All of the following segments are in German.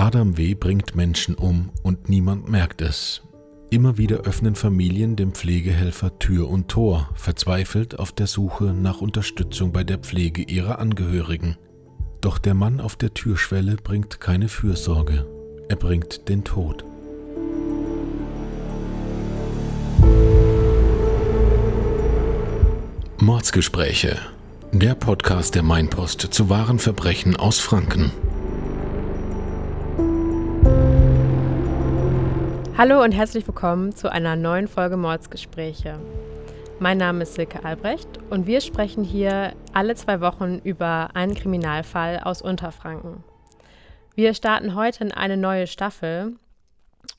Adam W. bringt Menschen um und niemand merkt es. Immer wieder öffnen Familien dem Pflegehelfer Tür und Tor, verzweifelt auf der Suche nach Unterstützung bei der Pflege ihrer Angehörigen. Doch der Mann auf der Türschwelle bringt keine Fürsorge, er bringt den Tod. Mordsgespräche, der Podcast der Mainpost zu wahren Verbrechen aus Franken. Hallo und herzlich willkommen zu einer neuen Folge Mordsgespräche. Mein Name ist Silke Albrecht und wir sprechen hier alle zwei Wochen über einen Kriminalfall aus Unterfranken. Wir starten heute in eine neue Staffel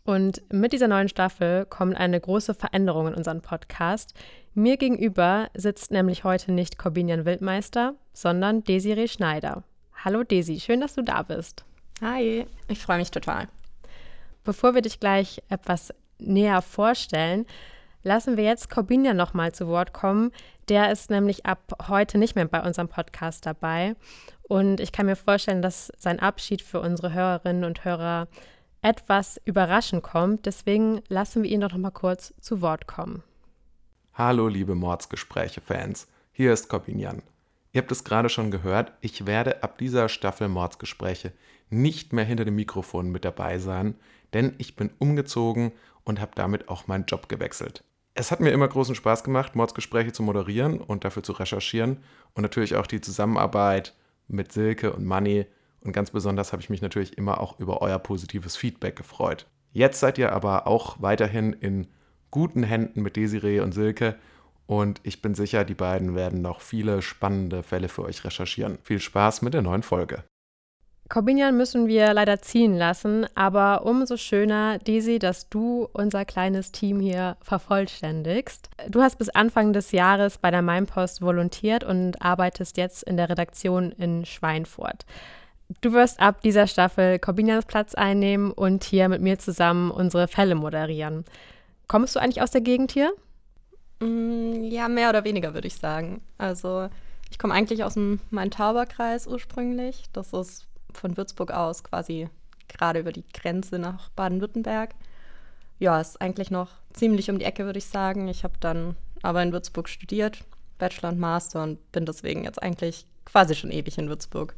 und mit dieser neuen Staffel kommt eine große Veränderung in unseren Podcast. Mir gegenüber sitzt nämlich heute nicht Corbinian Wildmeister, sondern Desiree Schneider. Hallo Desi, schön, dass du da bist. Hi, ich freue mich total. Bevor wir dich gleich etwas näher vorstellen, lassen wir jetzt Corbinian nochmal zu Wort kommen. Der ist nämlich ab heute nicht mehr bei unserem Podcast dabei. Und ich kann mir vorstellen, dass sein Abschied für unsere Hörerinnen und Hörer etwas überraschend kommt. Deswegen lassen wir ihn doch nochmal kurz zu Wort kommen. Hallo, liebe Mordsgespräche-Fans. Hier ist Corbinian. Ihr habt es gerade schon gehört, ich werde ab dieser Staffel Mordsgespräche nicht mehr hinter dem Mikrofon mit dabei sein, denn ich bin umgezogen und habe damit auch meinen Job gewechselt. Es hat mir immer großen Spaß gemacht, Mordsgespräche zu moderieren und dafür zu recherchieren und natürlich auch die Zusammenarbeit mit Silke und Manny und ganz besonders habe ich mich natürlich immer auch über euer positives Feedback gefreut. Jetzt seid ihr aber auch weiterhin in guten Händen mit Desiree und Silke und ich bin sicher, die beiden werden noch viele spannende Fälle für euch recherchieren. Viel Spaß mit der neuen Folge. Corbinian müssen wir leider ziehen lassen, aber umso schöner, Desi, dass du unser kleines Team hier vervollständigst. Du hast bis Anfang des Jahres bei der Mainpost volontiert und arbeitest jetzt in der Redaktion in Schweinfurt. Du wirst ab dieser Staffel Corbinians Platz einnehmen und hier mit mir zusammen unsere Fälle moderieren. Kommst du eigentlich aus der Gegend hier? Mm, ja, mehr oder weniger würde ich sagen. Also ich komme eigentlich aus dem Main-Tauber-Kreis ursprünglich. Das ist von Würzburg aus quasi gerade über die Grenze nach Baden-Württemberg. Ja, ist eigentlich noch ziemlich um die Ecke, würde ich sagen. Ich habe dann aber in Würzburg studiert, Bachelor und Master und bin deswegen jetzt eigentlich quasi schon ewig in Würzburg.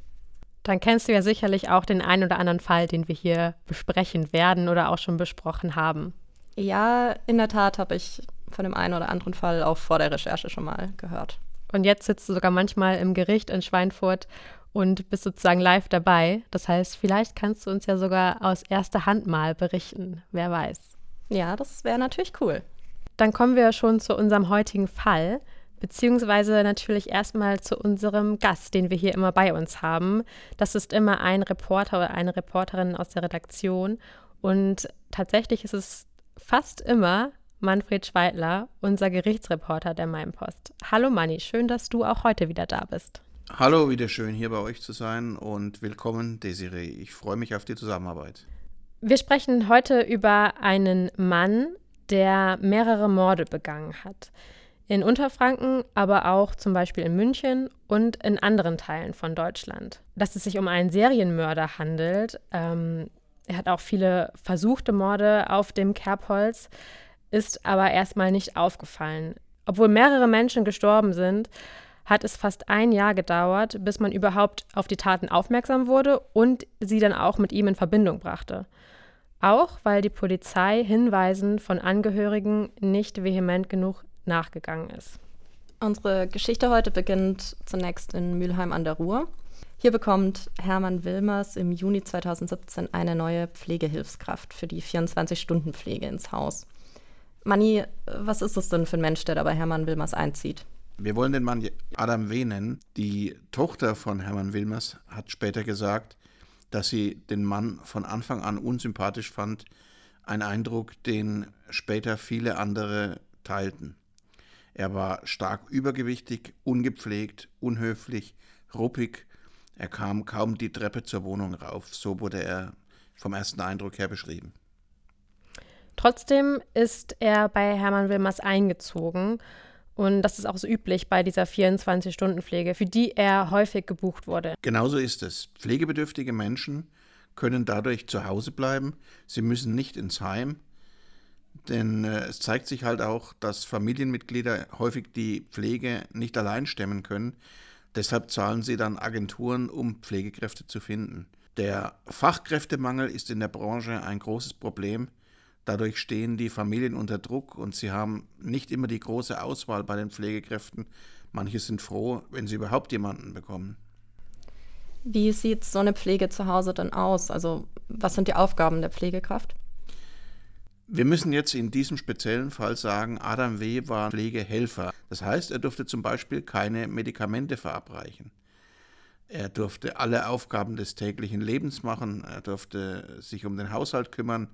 Dann kennst du ja sicherlich auch den einen oder anderen Fall, den wir hier besprechen werden oder auch schon besprochen haben. Ja, in der Tat habe ich von dem einen oder anderen Fall auch vor der Recherche schon mal gehört. Und jetzt sitzt du sogar manchmal im Gericht in Schweinfurt und bist sozusagen live dabei. Das heißt, vielleicht kannst du uns ja sogar aus erster Hand mal berichten. Wer weiß. Ja, das wäre natürlich cool. Dann kommen wir schon zu unserem heutigen Fall, beziehungsweise natürlich erstmal zu unserem Gast, den wir hier immer bei uns haben. Das ist immer ein Reporter oder eine Reporterin aus der Redaktion. Und tatsächlich ist es fast immer Manfred Schweidler, unser Gerichtsreporter der Mainpost. Hallo Manni, schön, dass du auch heute wieder da bist. Hallo, wieder schön hier bei euch zu sein und willkommen, Desiree. Ich freue mich auf die Zusammenarbeit. Wir sprechen heute über einen Mann, der mehrere Morde begangen hat. In Unterfranken, aber auch zum Beispiel in München und in anderen Teilen von Deutschland. Dass es sich um einen Serienmörder handelt. Ähm, er hat auch viele versuchte Morde auf dem Kerbholz, ist aber erstmal nicht aufgefallen. Obwohl mehrere Menschen gestorben sind, hat es fast ein Jahr gedauert, bis man überhaupt auf die Taten aufmerksam wurde und sie dann auch mit ihm in Verbindung brachte. Auch weil die Polizei Hinweisen von Angehörigen nicht vehement genug nachgegangen ist. Unsere Geschichte heute beginnt zunächst in Mülheim an der Ruhr. Hier bekommt Hermann Wilmers im Juni 2017 eine neue Pflegehilfskraft für die 24-Stunden-Pflege ins Haus. Manni, was ist es denn für ein Mensch, der da bei Hermann Wilmers einzieht? Wir wollen den Mann Adam W. nennen. Die Tochter von Hermann Wilmers hat später gesagt, dass sie den Mann von Anfang an unsympathisch fand. Ein Eindruck, den später viele andere teilten. Er war stark übergewichtig, ungepflegt, unhöflich, ruppig. Er kam kaum die Treppe zur Wohnung rauf. So wurde er vom ersten Eindruck her beschrieben. Trotzdem ist er bei Hermann Wilmers eingezogen und das ist auch so üblich bei dieser 24-Stunden-Pflege, für die er häufig gebucht wurde. Genauso ist es. Pflegebedürftige Menschen können dadurch zu Hause bleiben. Sie müssen nicht ins Heim. Denn äh, es zeigt sich halt auch, dass Familienmitglieder häufig die Pflege nicht allein stemmen können. Deshalb zahlen sie dann Agenturen, um Pflegekräfte zu finden. Der Fachkräftemangel ist in der Branche ein großes Problem. Dadurch stehen die Familien unter Druck und sie haben nicht immer die große Auswahl bei den Pflegekräften. Manche sind froh, wenn sie überhaupt jemanden bekommen. Wie sieht so eine Pflege zu Hause dann aus? Also was sind die Aufgaben der Pflegekraft? Wir müssen jetzt in diesem speziellen Fall sagen, Adam W. war Pflegehelfer. Das heißt, er durfte zum Beispiel keine Medikamente verabreichen. Er durfte alle Aufgaben des täglichen Lebens machen. Er durfte sich um den Haushalt kümmern.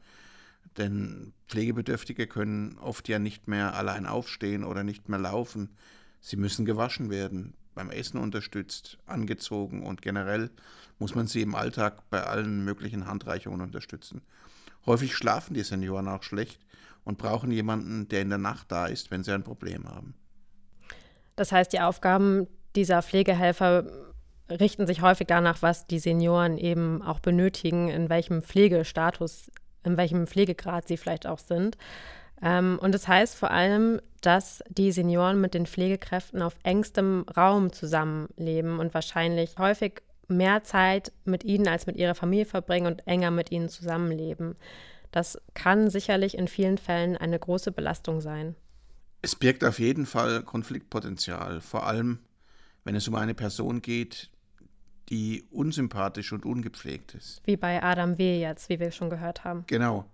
Denn Pflegebedürftige können oft ja nicht mehr allein aufstehen oder nicht mehr laufen. Sie müssen gewaschen werden, beim Essen unterstützt, angezogen und generell muss man sie im Alltag bei allen möglichen Handreichungen unterstützen. Häufig schlafen die Senioren auch schlecht und brauchen jemanden, der in der Nacht da ist, wenn sie ein Problem haben. Das heißt, die Aufgaben dieser Pflegehelfer richten sich häufig danach, was die Senioren eben auch benötigen, in welchem Pflegestatus, in welchem Pflegegrad sie vielleicht auch sind. Ähm, und das heißt vor allem, dass die Senioren mit den Pflegekräften auf engstem Raum zusammenleben und wahrscheinlich häufig mehr Zeit mit ihnen als mit ihrer Familie verbringen und enger mit ihnen zusammenleben. Das kann sicherlich in vielen Fällen eine große Belastung sein. Es birgt auf jeden Fall Konfliktpotenzial, vor allem wenn es um eine Person geht, die unsympathisch und ungepflegt ist. Wie bei Adam W. jetzt, wie wir schon gehört haben. Genau.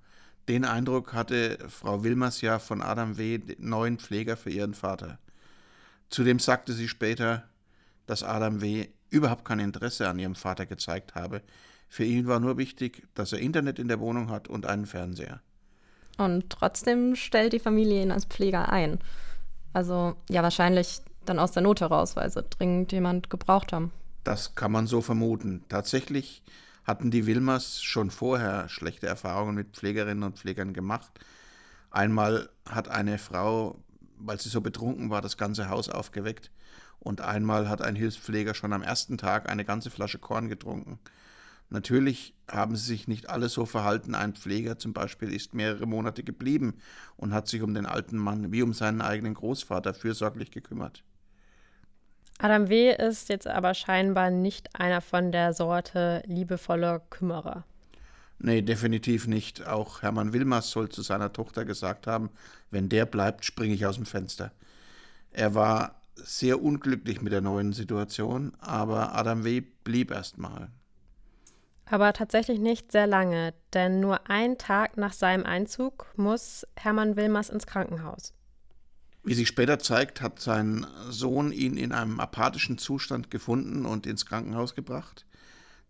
Den Eindruck hatte Frau Wilmers ja von Adam W., neuen Pfleger für ihren Vater. Zudem sagte sie später, dass Adam W. überhaupt kein Interesse an ihrem Vater gezeigt habe. Für ihn war nur wichtig, dass er Internet in der Wohnung hat und einen Fernseher. Und trotzdem stellt die Familie ihn als Pfleger ein. Also ja, wahrscheinlich dann aus der Not heraus, weil sie dringend jemand gebraucht haben. Das kann man so vermuten. Tatsächlich hatten die Wilmers schon vorher schlechte Erfahrungen mit Pflegerinnen und Pflegern gemacht. Einmal hat eine Frau, weil sie so betrunken war, das ganze Haus aufgeweckt. Und einmal hat ein Hilfspfleger schon am ersten Tag eine ganze Flasche Korn getrunken. Natürlich haben sie sich nicht alle so verhalten. Ein Pfleger zum Beispiel ist mehrere Monate geblieben und hat sich um den alten Mann wie um seinen eigenen Großvater fürsorglich gekümmert. Adam W. ist jetzt aber scheinbar nicht einer von der Sorte liebevoller Kümmerer. Nee, definitiv nicht. Auch Hermann Wilmers soll zu seiner Tochter gesagt haben, wenn der bleibt, springe ich aus dem Fenster. Er war sehr unglücklich mit der neuen Situation, aber Adam W. blieb erstmal. Aber tatsächlich nicht sehr lange, denn nur einen Tag nach seinem Einzug muss Hermann Wilmers ins Krankenhaus. Wie sich später zeigt, hat sein Sohn ihn in einem apathischen Zustand gefunden und ins Krankenhaus gebracht.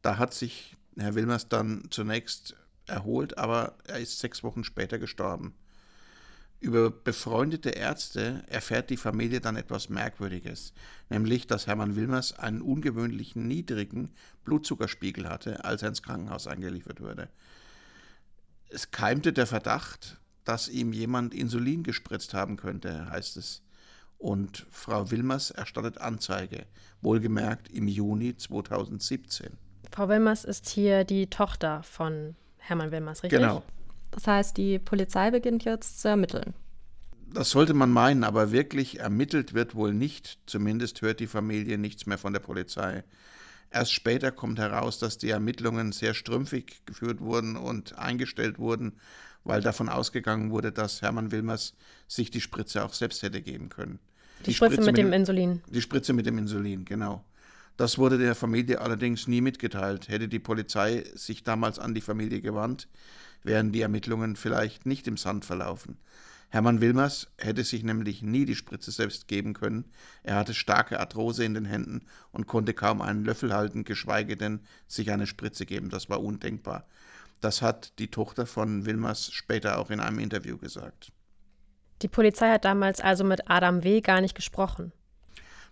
Da hat sich Herr Wilmers dann zunächst erholt, aber er ist sechs Wochen später gestorben. Über befreundete Ärzte erfährt die Familie dann etwas Merkwürdiges, nämlich dass Hermann Wilmers einen ungewöhnlichen niedrigen Blutzuckerspiegel hatte, als er ins Krankenhaus eingeliefert wurde. Es keimte der Verdacht, dass ihm jemand Insulin gespritzt haben könnte, heißt es. Und Frau Wilmers erstattet Anzeige, wohlgemerkt im Juni 2017. Frau Wilmers ist hier die Tochter von Hermann Wilmers, richtig? Genau. Das heißt, die Polizei beginnt jetzt zu ermitteln. Das sollte man meinen, aber wirklich ermittelt wird wohl nicht. Zumindest hört die Familie nichts mehr von der Polizei. Erst später kommt heraus, dass die Ermittlungen sehr strümpfig geführt wurden und eingestellt wurden, weil davon ausgegangen wurde, dass Hermann Wilmers sich die Spritze auch selbst hätte geben können. Die, die Spritze, Spritze, mit, dem, dem Insulin. Die Spritze mit dem Insulin, genau. Das wurde der Familie allerdings nie mitgeteilt. Hätte die Polizei sich damals an die Familie gewandt, wären die Ermittlungen vielleicht nicht im Sand verlaufen. Hermann Wilmers hätte sich nämlich nie die Spritze selbst geben können. Er hatte starke Arthrose in den Händen und konnte kaum einen Löffel halten, geschweige denn sich eine Spritze geben. Das war undenkbar. Das hat die Tochter von Wilmers später auch in einem Interview gesagt. Die Polizei hat damals also mit Adam W. gar nicht gesprochen.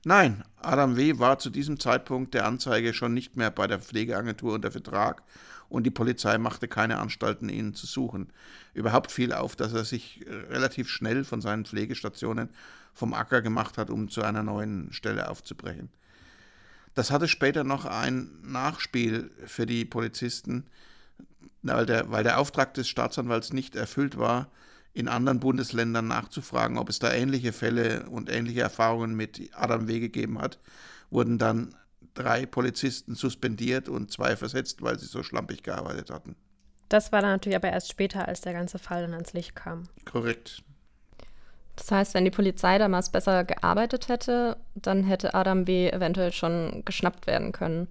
Nein, Adam W. war zu diesem Zeitpunkt der Anzeige schon nicht mehr bei der Pflegeagentur unter Vertrag und die Polizei machte keine Anstalten, ihn zu suchen. Überhaupt fiel auf, dass er sich relativ schnell von seinen Pflegestationen vom Acker gemacht hat, um zu einer neuen Stelle aufzubrechen. Das hatte später noch ein Nachspiel für die Polizisten, weil der, weil der Auftrag des Staatsanwalts nicht erfüllt war, in anderen Bundesländern nachzufragen, ob es da ähnliche Fälle und ähnliche Erfahrungen mit Adam W. gegeben hat, wurden dann drei Polizisten suspendiert und zwei versetzt, weil sie so schlampig gearbeitet hatten. Das war dann natürlich aber erst später, als der ganze Fall dann ans Licht kam. Korrekt. Das heißt, wenn die Polizei damals besser gearbeitet hätte, dann hätte Adam W. eventuell schon geschnappt werden können.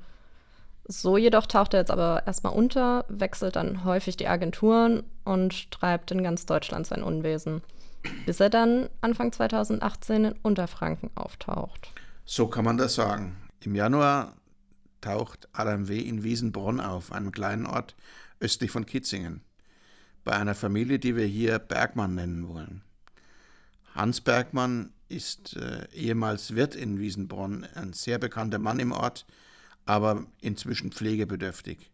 So jedoch taucht er jetzt aber erstmal unter, wechselt dann häufig die Agenturen und treibt in ganz Deutschland sein Unwesen, bis er dann Anfang 2018 in Unterfranken auftaucht. So kann man das sagen. Im Januar taucht Adam W. in Wiesenbronn auf, einem kleinen Ort östlich von Kitzingen, bei einer Familie, die wir hier Bergmann nennen wollen. Hans Bergmann ist äh, ehemals Wirt in Wiesenbronn, ein sehr bekannter Mann im Ort, aber inzwischen pflegebedürftig.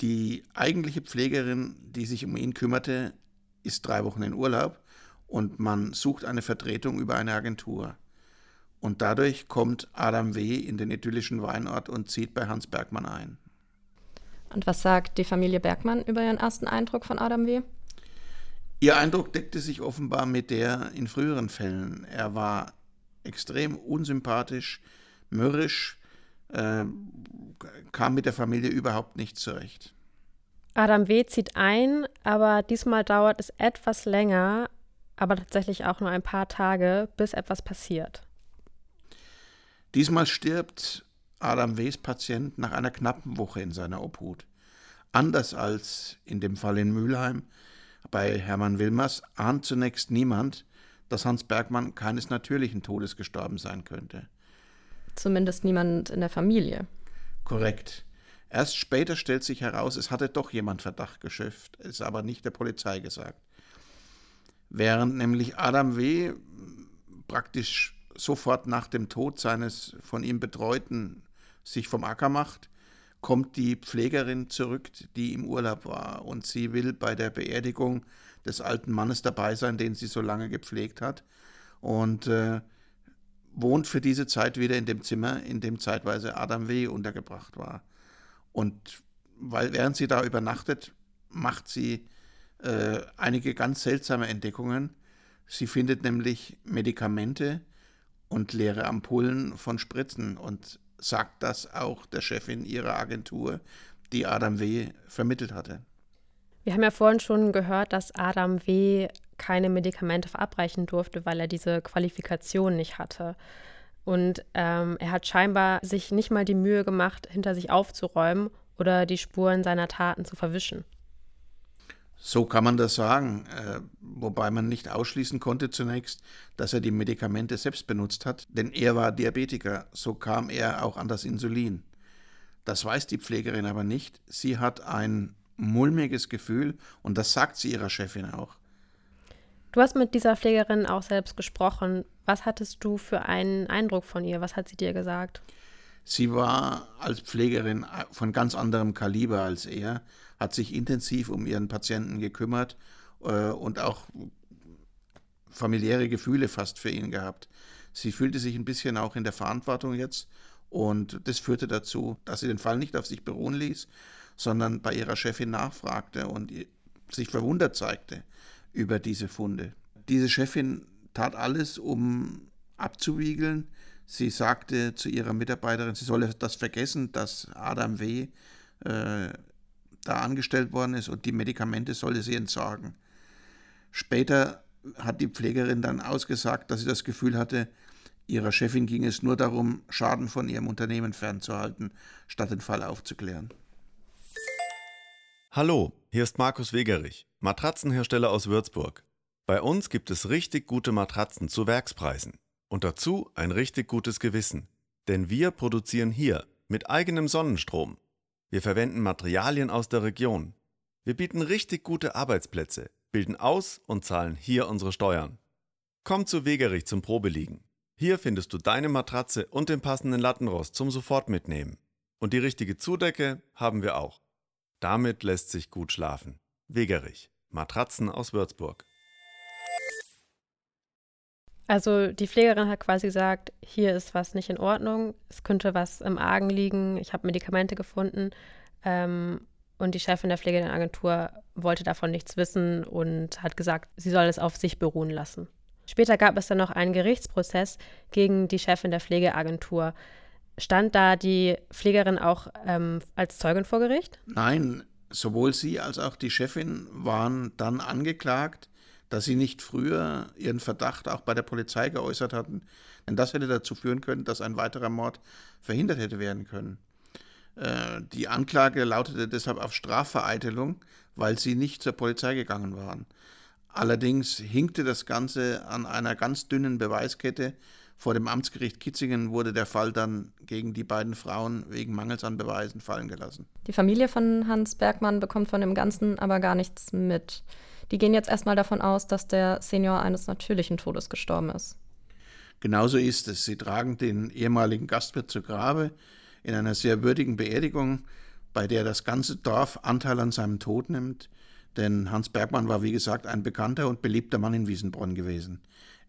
Die eigentliche Pflegerin, die sich um ihn kümmerte, ist drei Wochen in Urlaub und man sucht eine Vertretung über eine Agentur. Und dadurch kommt Adam W. in den idyllischen Weinort und zieht bei Hans Bergmann ein. Und was sagt die Familie Bergmann über ihren ersten Eindruck von Adam W.? Ihr Eindruck deckte sich offenbar mit der in früheren Fällen. Er war extrem unsympathisch, mürrisch, äh, kam mit der Familie überhaupt nicht zurecht. Adam W. zieht ein, aber diesmal dauert es etwas länger, aber tatsächlich auch nur ein paar Tage, bis etwas passiert. Diesmal stirbt Adam W.s Patient nach einer knappen Woche in seiner Obhut. Anders als in dem Fall in Mülheim bei Hermann Wilmers ahnt zunächst niemand, dass Hans Bergmann keines natürlichen Todes gestorben sein könnte. Zumindest niemand in der Familie. Korrekt. Erst später stellt sich heraus, es hatte doch jemand Verdacht geschöpft, es aber nicht der Polizei gesagt. Während nämlich Adam W. praktisch sofort nach dem Tod seines von ihm Betreuten sich vom Acker macht, kommt die Pflegerin zurück, die im Urlaub war. Und sie will bei der Beerdigung des alten Mannes dabei sein, den sie so lange gepflegt hat. Und äh, wohnt für diese Zeit wieder in dem Zimmer, in dem zeitweise Adam W. untergebracht war. Und weil während sie da übernachtet, macht sie äh, einige ganz seltsame Entdeckungen. Sie findet nämlich Medikamente und leere Ampullen von Spritzen und sagt das auch der Chefin ihrer Agentur, die Adam W. vermittelt hatte. Wir haben ja vorhin schon gehört, dass Adam W. keine Medikamente verabreichen durfte, weil er diese Qualifikation nicht hatte. Und ähm, er hat scheinbar sich nicht mal die Mühe gemacht, hinter sich aufzuräumen oder die Spuren seiner Taten zu verwischen. So kann man das sagen, äh, wobei man nicht ausschließen konnte zunächst, dass er die Medikamente selbst benutzt hat, denn er war Diabetiker, so kam er auch an das Insulin. Das weiß die Pflegerin aber nicht. Sie hat ein mulmiges Gefühl und das sagt sie ihrer Chefin auch. Du hast mit dieser Pflegerin auch selbst gesprochen. Was hattest du für einen Eindruck von ihr? Was hat sie dir gesagt? Sie war als Pflegerin von ganz anderem Kaliber als er, hat sich intensiv um ihren Patienten gekümmert äh, und auch familiäre Gefühle fast für ihn gehabt. Sie fühlte sich ein bisschen auch in der Verantwortung jetzt und das führte dazu, dass sie den Fall nicht auf sich beruhen ließ, sondern bei ihrer Chefin nachfragte und sich verwundert zeigte über diese Funde. Diese Chefin tat alles, um abzuwiegeln. Sie sagte zu ihrer Mitarbeiterin, sie solle das vergessen, dass Adam W. Äh, da angestellt worden ist und die Medikamente sollte sie entsorgen. Später hat die Pflegerin dann ausgesagt, dass sie das Gefühl hatte, ihrer Chefin ging es nur darum, Schaden von ihrem Unternehmen fernzuhalten, statt den Fall aufzuklären. Hallo, hier ist Markus Wegerich, Matratzenhersteller aus Würzburg. Bei uns gibt es richtig gute Matratzen zu Werkspreisen und dazu ein richtig gutes Gewissen, denn wir produzieren hier mit eigenem Sonnenstrom wir verwenden Materialien aus der Region. Wir bieten richtig gute Arbeitsplätze, bilden aus und zahlen hier unsere Steuern. Komm zu Wegerich zum Probeliegen. Hier findest du deine Matratze und den passenden Lattenrost zum sofort mitnehmen. Und die richtige Zudecke haben wir auch. Damit lässt sich gut schlafen. Wegerich. Matratzen aus Würzburg. Also die Pflegerin hat quasi gesagt, hier ist was nicht in Ordnung, es könnte was im Argen liegen, ich habe Medikamente gefunden. Ähm, und die Chefin der Pflegeagentur wollte davon nichts wissen und hat gesagt, sie soll es auf sich beruhen lassen. Später gab es dann noch einen Gerichtsprozess gegen die Chefin der Pflegeagentur. Stand da die Pflegerin auch ähm, als Zeugin vor Gericht? Nein, sowohl sie als auch die Chefin waren dann angeklagt dass sie nicht früher ihren Verdacht auch bei der Polizei geäußert hatten, denn das hätte dazu führen können, dass ein weiterer Mord verhindert hätte werden können. Äh, die Anklage lautete deshalb auf Strafvereitelung, weil sie nicht zur Polizei gegangen waren. Allerdings hinkte das Ganze an einer ganz dünnen Beweiskette. Vor dem Amtsgericht Kitzingen wurde der Fall dann gegen die beiden Frauen wegen Mangels an Beweisen fallen gelassen. Die Familie von Hans Bergmann bekommt von dem Ganzen aber gar nichts mit. Die gehen jetzt erstmal davon aus, dass der Senior eines natürlichen Todes gestorben ist. Genauso ist es. Sie tragen den ehemaligen Gastwirt zu Grabe in einer sehr würdigen Beerdigung, bei der das ganze Dorf Anteil an seinem Tod nimmt. Denn Hans Bergmann war, wie gesagt, ein bekannter und beliebter Mann in Wiesenbronn gewesen.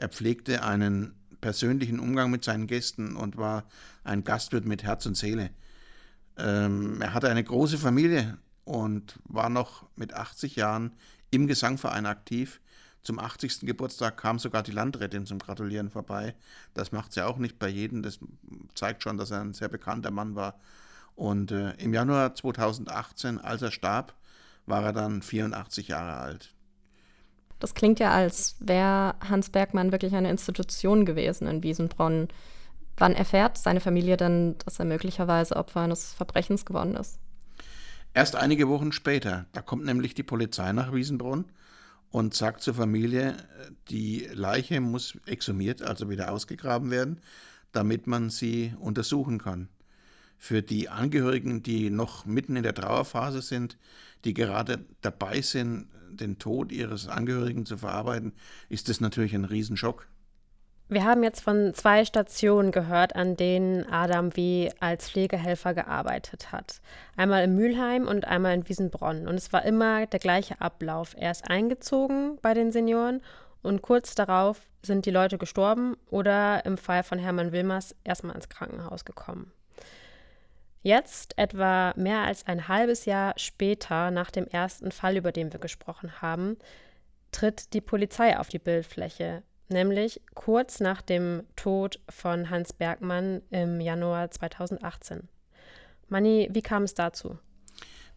Er pflegte einen persönlichen Umgang mit seinen Gästen und war ein Gastwirt mit Herz und Seele. Ähm, er hatte eine große Familie und war noch mit 80 Jahren im Gesangverein aktiv. Zum 80. Geburtstag kam sogar die Landrätin zum Gratulieren vorbei. Das macht sie auch nicht bei jedem. Das zeigt schon, dass er ein sehr bekannter Mann war. Und äh, im Januar 2018, als er starb, war er dann 84 Jahre alt. Das klingt ja, als wäre Hans Bergmann wirklich eine Institution gewesen in Wiesenbronn. Wann erfährt seine Familie denn, dass er möglicherweise Opfer eines Verbrechens geworden ist? Erst einige Wochen später, da kommt nämlich die Polizei nach Wiesenbrunn und sagt zur Familie, die Leiche muss exhumiert, also wieder ausgegraben werden, damit man sie untersuchen kann. Für die Angehörigen, die noch mitten in der Trauerphase sind, die gerade dabei sind, den Tod ihres Angehörigen zu verarbeiten, ist das natürlich ein Riesenschock. Wir haben jetzt von zwei Stationen gehört, an denen Adam W. als Pflegehelfer gearbeitet hat. Einmal in Mülheim und einmal in Wiesenbronn. Und es war immer der gleiche Ablauf. Er ist eingezogen bei den Senioren und kurz darauf sind die Leute gestorben oder im Fall von Hermann Wilmers erstmal ins Krankenhaus gekommen. Jetzt, etwa mehr als ein halbes Jahr später, nach dem ersten Fall, über den wir gesprochen haben, tritt die Polizei auf die Bildfläche nämlich kurz nach dem Tod von Hans Bergmann im Januar 2018. Manni, wie kam es dazu?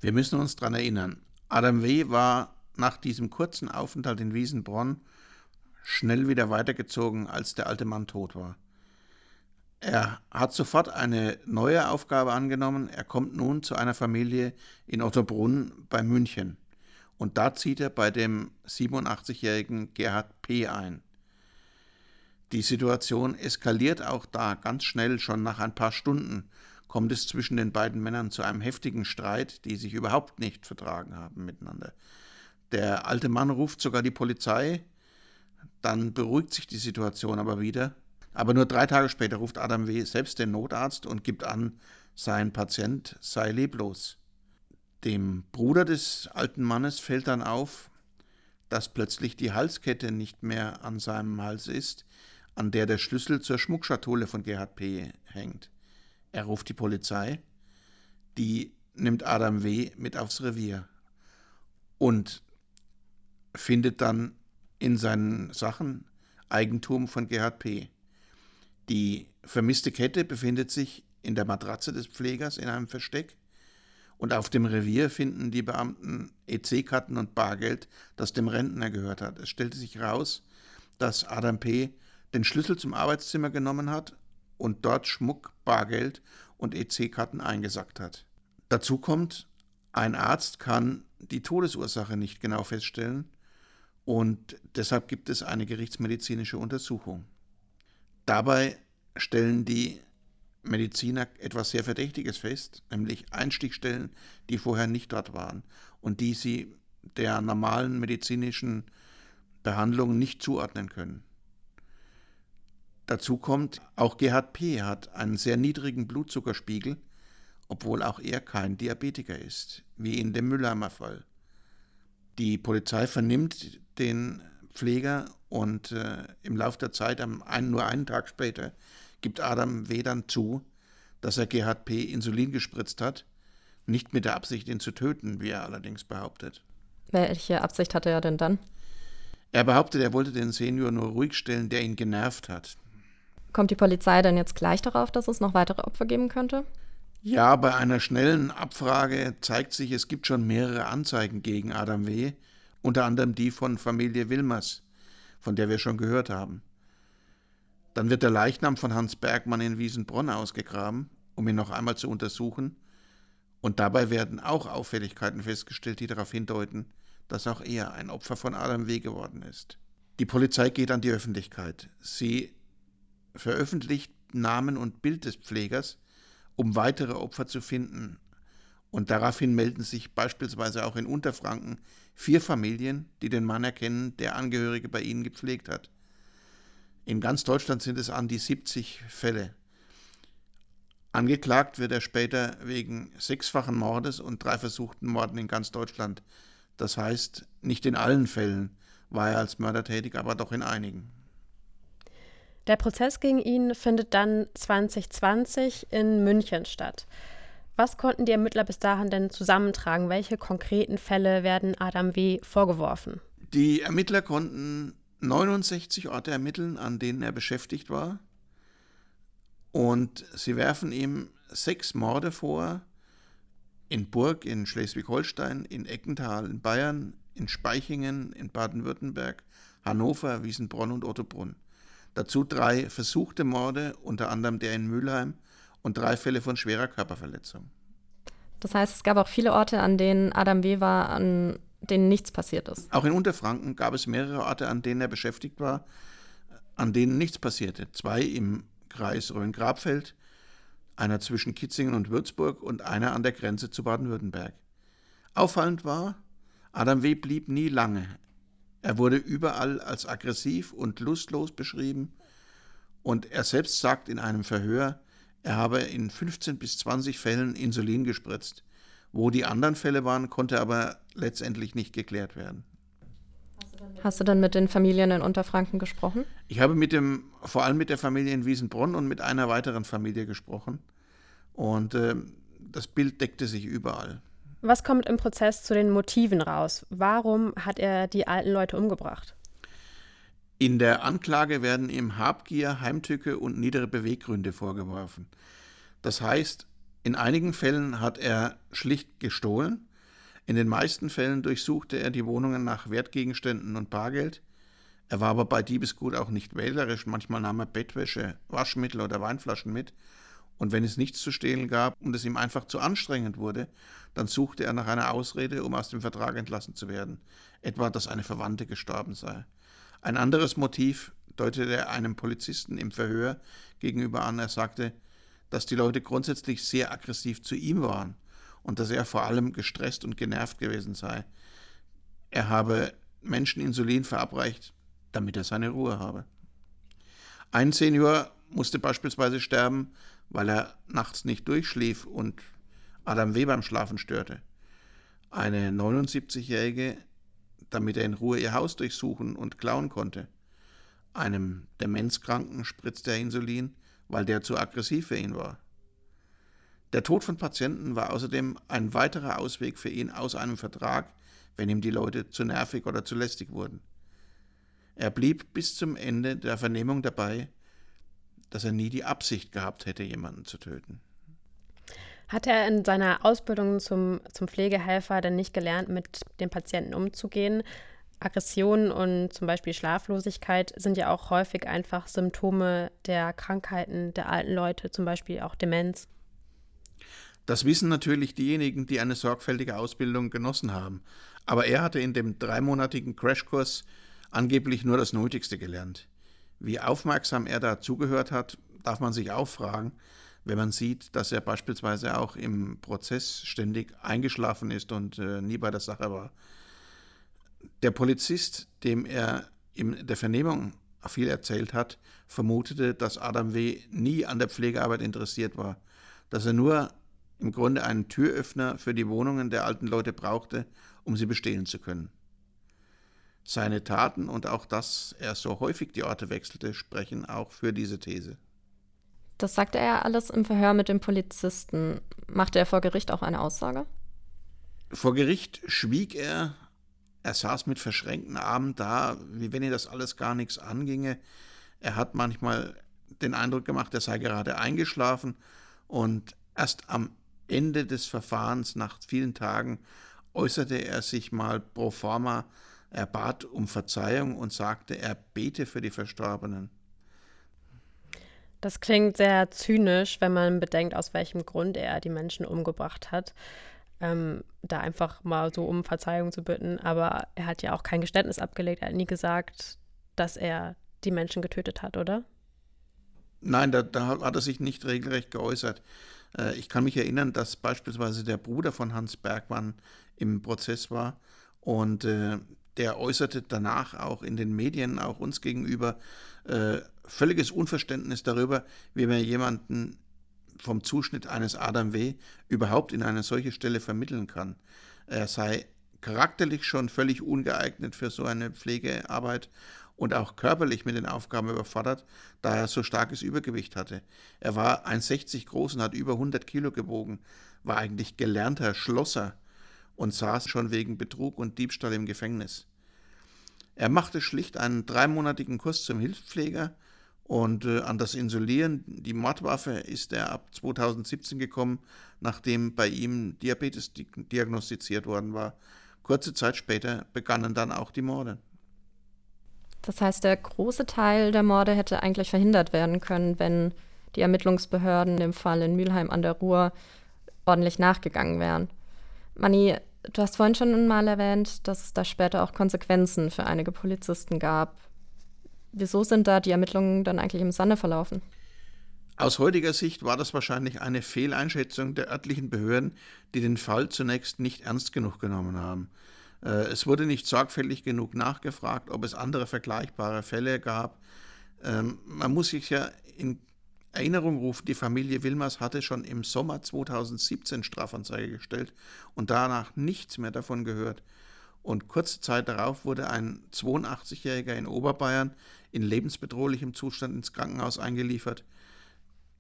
Wir müssen uns daran erinnern. Adam W. war nach diesem kurzen Aufenthalt in Wiesenbronn schnell wieder weitergezogen, als der alte Mann tot war. Er hat sofort eine neue Aufgabe angenommen. Er kommt nun zu einer Familie in Ottobrunn bei München. Und da zieht er bei dem 87-jährigen Gerhard P. ein. Die Situation eskaliert auch da ganz schnell, schon nach ein paar Stunden kommt es zwischen den beiden Männern zu einem heftigen Streit, die sich überhaupt nicht vertragen haben miteinander. Der alte Mann ruft sogar die Polizei, dann beruhigt sich die Situation aber wieder. Aber nur drei Tage später ruft Adam W. selbst den Notarzt und gibt an, sein Patient sei leblos. Dem Bruder des alten Mannes fällt dann auf, dass plötzlich die Halskette nicht mehr an seinem Hals ist, an der der Schlüssel zur Schmuckschatulle von Gerhard P. hängt. Er ruft die Polizei, die nimmt Adam W. mit aufs Revier und findet dann in seinen Sachen Eigentum von Gerhard P. Die vermisste Kette befindet sich in der Matratze des Pflegers in einem Versteck und auf dem Revier finden die Beamten EC-Karten und Bargeld, das dem Rentner gehört hat. Es stellte sich heraus, dass Adam P den Schlüssel zum Arbeitszimmer genommen hat und dort Schmuck, Bargeld und EC-Karten eingesackt hat. Dazu kommt, ein Arzt kann die Todesursache nicht genau feststellen und deshalb gibt es eine gerichtsmedizinische Untersuchung. Dabei stellen die Mediziner etwas sehr Verdächtiges fest, nämlich Einstichstellen, die vorher nicht dort waren und die sie der normalen medizinischen Behandlung nicht zuordnen können. Dazu kommt, auch Gerhard P. hat einen sehr niedrigen Blutzuckerspiegel, obwohl auch er kein Diabetiker ist, wie in dem Mülheimer Fall. Die Polizei vernimmt den Pfleger Und äh, im Laufe der Zeit, am ein, nur einen Tag später, gibt Adam W. dann zu, dass er Gerhard P. Insulin gespritzt hat, nicht mit der Absicht, ihn zu töten, wie er allerdings behauptet. Welche Absicht hatte er denn dann? Er behauptet, er wollte den Senior nur ruhig stellen, der ihn genervt hat. Kommt die Polizei dann jetzt gleich darauf, dass es noch weitere Opfer geben könnte? Ja, bei einer schnellen Abfrage zeigt sich, es gibt schon mehrere Anzeigen gegen Adam W., unter anderem die von Familie Wilmers, von der wir schon gehört haben. Dann wird der Leichnam von Hans Bergmann in Wiesenbronn ausgegraben, um ihn noch einmal zu untersuchen, und dabei werden auch Auffälligkeiten festgestellt, die darauf hindeuten, dass auch er ein Opfer von Adam W. geworden ist. Die Polizei geht an die Öffentlichkeit. Sie veröffentlicht Namen und Bild des Pflegers, um weitere Opfer zu finden. Und daraufhin melden sich beispielsweise auch in Unterfranken vier Familien, die den Mann erkennen, der Angehörige bei ihnen gepflegt hat. In ganz Deutschland sind es an die 70 Fälle. Angeklagt wird er später wegen sechsfachen Mordes und drei versuchten Morden in ganz Deutschland. Das heißt, nicht in allen Fällen war er als Mörder tätig, aber doch in einigen. Der Prozess gegen ihn findet dann 2020 in München statt. Was konnten die Ermittler bis dahin denn zusammentragen? Welche konkreten Fälle werden Adam W. vorgeworfen? Die Ermittler konnten 69 Orte ermitteln, an denen er beschäftigt war. Und sie werfen ihm sechs Morde vor, in Burg in Schleswig-Holstein, in Eckental in Bayern, in Speichingen in Baden-Württemberg, Hannover, Wiesenbronn und Ottobrunn. Dazu drei versuchte Morde, unter anderem der in Mülheim, und drei Fälle von schwerer Körperverletzung. Das heißt, es gab auch viele Orte, an denen Adam W. war, an denen nichts passiert ist. Auch in Unterfranken gab es mehrere Orte, an denen er beschäftigt war, an denen nichts passierte. Zwei im Kreis Rhön-Grabfeld, einer zwischen Kitzingen und Würzburg und einer an der Grenze zu Baden-Württemberg. Auffallend war, Adam W. blieb nie lange. Er wurde überall als aggressiv und lustlos beschrieben und er selbst sagt in einem Verhör, er habe in 15 bis 20 Fällen Insulin gespritzt. Wo die anderen Fälle waren, konnte aber letztendlich nicht geklärt werden. Hast du dann mit den Familien in Unterfranken gesprochen? Ich habe mit dem, vor allem mit der Familie in Wiesenbronn und mit einer weiteren Familie gesprochen. Und äh, das Bild deckte sich überall. Was kommt im Prozess zu den Motiven raus? Warum hat er die alten Leute umgebracht? In der Anklage werden ihm Habgier, Heimtücke und niedere Beweggründe vorgeworfen. Das heißt, in einigen Fällen hat er schlicht gestohlen, in den meisten Fällen durchsuchte er die Wohnungen nach Wertgegenständen und Bargeld. Er war aber bei Diebesgut auch nicht wählerisch, manchmal nahm er Bettwäsche, Waschmittel oder Weinflaschen mit und wenn es nichts zu stehlen gab und es ihm einfach zu anstrengend wurde, dann suchte er nach einer Ausrede, um aus dem Vertrag entlassen zu werden, etwa dass eine Verwandte gestorben sei. Ein anderes Motiv deutete er einem Polizisten im Verhör gegenüber an. Er sagte, dass die Leute grundsätzlich sehr aggressiv zu ihm waren und dass er vor allem gestresst und genervt gewesen sei. Er habe Menschen Insulin verabreicht, damit er seine Ruhe habe. Ein Senior musste beispielsweise sterben, weil er nachts nicht durchschlief und Adam W. beim Schlafen störte. Eine 79-Jährige, damit er in Ruhe ihr Haus durchsuchen und klauen konnte. Einem Demenzkranken spritzte er Insulin, weil der zu aggressiv für ihn war. Der Tod von Patienten war außerdem ein weiterer Ausweg für ihn aus einem Vertrag, wenn ihm die Leute zu nervig oder zu lästig wurden. Er blieb bis zum Ende der Vernehmung dabei, dass er nie die Absicht gehabt hätte, jemanden zu töten. Hat er in seiner Ausbildung zum, zum Pflegehelfer denn nicht gelernt, mit den Patienten umzugehen? Aggression und zum Beispiel Schlaflosigkeit sind ja auch häufig einfach Symptome der Krankheiten der alten Leute, zum Beispiel auch Demenz. Das wissen natürlich diejenigen, die eine sorgfältige Ausbildung genossen haben. Aber er hatte in dem dreimonatigen Crashkurs angeblich nur das Nötigste gelernt. Wie aufmerksam er da zugehört hat, darf man sich auch fragen, wenn man sieht, dass er beispielsweise auch im Prozess ständig eingeschlafen ist und äh, nie bei der Sache war. Der Polizist, dem er in der Vernehmung viel erzählt hat, vermutete, dass Adam W. nie an der Pflegearbeit interessiert war, dass er nur im Grunde einen Türöffner für die Wohnungen der alten Leute brauchte, um sie bestehlen zu können. Seine Taten und auch, dass er so häufig die Orte wechselte, sprechen auch für diese These. Das sagte er alles im Verhör mit dem Polizisten. Machte er vor Gericht auch eine Aussage? Vor Gericht schwieg er. Er saß mit verschränkten Armen da, wie wenn ihn das alles gar nichts anginge. Er hat manchmal den Eindruck gemacht, er sei gerade eingeschlafen und erst am Ende des Verfahrens, nach vielen Tagen, äußerte er sich mal pro forma, er bat um Verzeihung und sagte, er bete für die Verstorbenen. Das klingt sehr zynisch, wenn man bedenkt, aus welchem Grund er die Menschen umgebracht hat. Ähm, da einfach mal so um Verzeihung zu bitten. Aber er hat ja auch kein Geständnis abgelegt. Er hat nie gesagt, dass er die Menschen getötet hat, oder? Nein, da, da hat er sich nicht regelrecht geäußert. Äh, ich kann mich erinnern, dass beispielsweise der Bruder von Hans Bergmann im Prozess war und äh, der äußerte danach auch in den Medien, auch uns gegenüber, äh, völliges Unverständnis darüber, wie man jemanden vom Zuschnitt eines Adam W. überhaupt in eine solche Stelle vermitteln kann. Er sei charakterlich schon völlig ungeeignet für so eine Pflegearbeit und auch körperlich mit den Aufgaben überfordert, da er so starkes Übergewicht hatte. Er war 1,60 groß und hat über 100 Kilo gewogen, war eigentlich gelernter Schlosser und saß schon wegen Betrug und Diebstahl im Gefängnis. Er machte schlicht einen dreimonatigen Kurs zum Hilfspfleger und äh, an das Insulieren, die Mordwaffe, ist er ab 2017 gekommen, nachdem bei ihm Diabetes diagnostiziert worden war. Kurze Zeit später begannen dann auch die Morde. Das heißt, der große Teil der Morde hätte eigentlich verhindert werden können, wenn die Ermittlungsbehörden dem Fall in Mülheim an der Ruhr ordentlich nachgegangen wären. Manni, du hast vorhin schon mal erwähnt, dass es da später auch Konsequenzen für einige Polizisten gab. Wieso sind da die Ermittlungen dann eigentlich im Sande verlaufen? Aus heutiger Sicht war das wahrscheinlich eine Fehleinschätzung der örtlichen Behörden, die den Fall zunächst nicht ernst genug genommen haben. Äh, es wurde nicht sorgfältig genug nachgefragt, ob es andere vergleichbare Fälle gab. Ähm, man muss sich ja in Erinnerung rufen, die Familie Wilmers hatte schon im Sommer 2017 Strafanzeige gestellt und danach nichts mehr davon gehört. Und kurze Zeit darauf wurde ein 82-Jähriger in Oberbayern in lebensbedrohlichem Zustand ins Krankenhaus eingeliefert.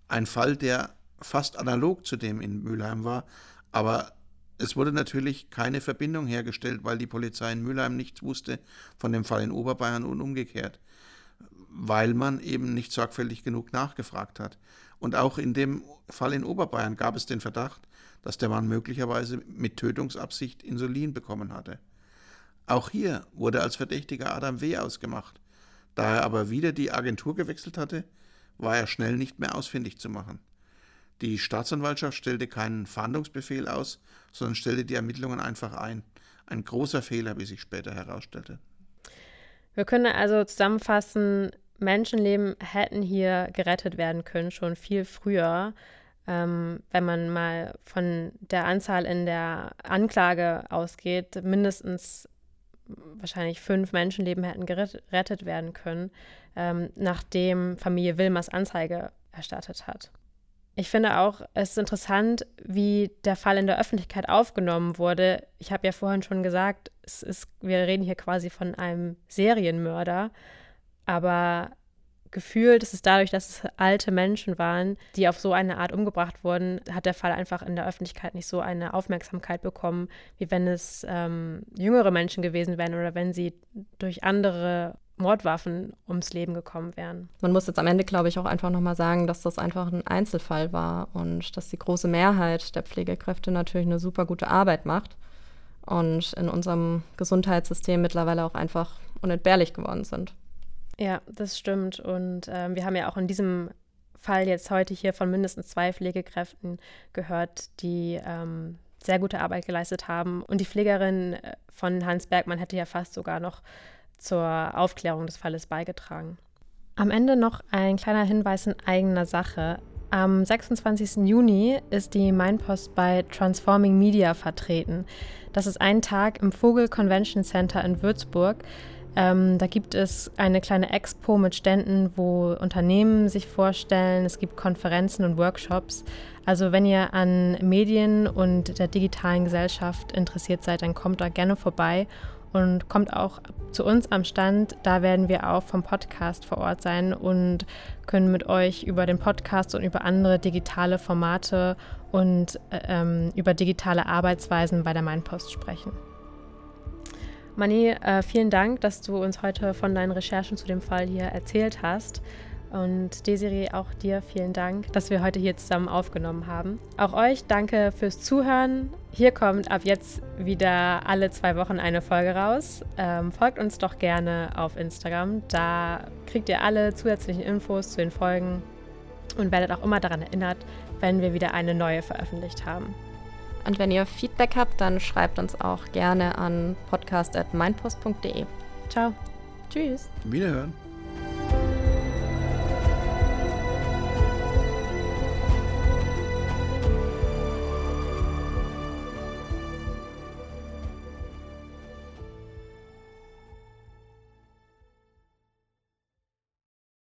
Ein Fall, der fast analog zu dem in Mülheim war, aber es wurde natürlich keine Verbindung hergestellt, weil die Polizei in Mülheim nichts wusste von dem Fall in Oberbayern und umgekehrt, weil man eben nicht sorgfältig genug nachgefragt hat. Und auch in dem Fall in Oberbayern gab es den Verdacht, dass der Mann möglicherweise mit Tötungsabsicht Insulin bekommen hatte. Auch hier wurde als Verdächtiger Adam W. ausgemacht. Da er aber wieder die Agentur gewechselt hatte, war er schnell nicht mehr ausfindig zu machen. Die Staatsanwaltschaft stellte keinen Fahndungsbefehl aus, sondern stellte die Ermittlungen einfach ein. Ein großer Fehler, wie sich später herausstellte. Wir können also zusammenfassen, Menschenleben hätten hier gerettet werden können, schon viel früher. Ähm, wenn man mal von der Anzahl in der Anklage ausgeht, mindestens wahrscheinlich fünf Menschenleben hätten gerettet werden können, ähm, nachdem Familie Wilmers Anzeige erstattet hat. Ich finde auch, es ist interessant, wie der Fall in der Öffentlichkeit aufgenommen wurde. Ich habe ja vorhin schon gesagt, es ist, wir reden hier quasi von einem Serienmörder, aber gefühlt ist es dadurch, dass es alte Menschen waren, die auf so eine Art umgebracht wurden, hat der Fall einfach in der Öffentlichkeit nicht so eine Aufmerksamkeit bekommen, wie wenn es ähm, jüngere Menschen gewesen wären oder wenn sie durch andere Mordwaffen ums Leben gekommen wären. Man muss jetzt am Ende, glaube ich, auch einfach nochmal sagen, dass das einfach ein Einzelfall war und dass die große Mehrheit der Pflegekräfte natürlich eine super gute Arbeit macht und in unserem Gesundheitssystem mittlerweile auch einfach unentbehrlich geworden sind. Ja, das stimmt. Und äh, wir haben ja auch in diesem Fall jetzt heute hier von mindestens zwei Pflegekräften gehört, die ähm, sehr gute Arbeit geleistet haben. Und die Pflegerin äh, von Hans Bergmann hätte ja fast sogar noch zur Aufklärung des Falles beigetragen. Am Ende noch ein kleiner Hinweis in eigener Sache. Am 26. Juni ist die Mainpost bei Transforming Media vertreten. Das ist ein Tag im Vogel Convention Center in Würzburg. Ähm, da gibt es eine kleine Expo mit Ständen, wo Unternehmen sich vorstellen. Es gibt Konferenzen und Workshops. Also wenn ihr an Medien und der digitalen Gesellschaft interessiert seid, dann kommt da gerne vorbei und kommt auch zu uns am Stand. Da werden wir auch vom Podcast vor Ort sein und können mit euch über den Podcast und über andere digitale Formate und äh, ähm, über digitale Arbeitsweisen bei der Mainpost sprechen. Mani, äh, vielen Dank, dass du uns heute von deinen Recherchen zu dem Fall hier erzählt hast. Und Desiree, auch dir vielen Dank, dass wir heute hier zusammen aufgenommen haben. Auch euch danke fürs Zuhören. Hier kommt ab jetzt wieder alle zwei Wochen eine Folge raus. Ähm, folgt uns doch gerne auf Instagram. Da kriegt ihr alle zusätzlichen Infos zu den Folgen und werdet auch immer daran erinnert, wenn wir wieder eine neue veröffentlicht haben. Und wenn ihr Feedback habt, dann schreibt uns auch gerne an podcast.meinpost.de. Ciao. Tschüss. Wiederhören.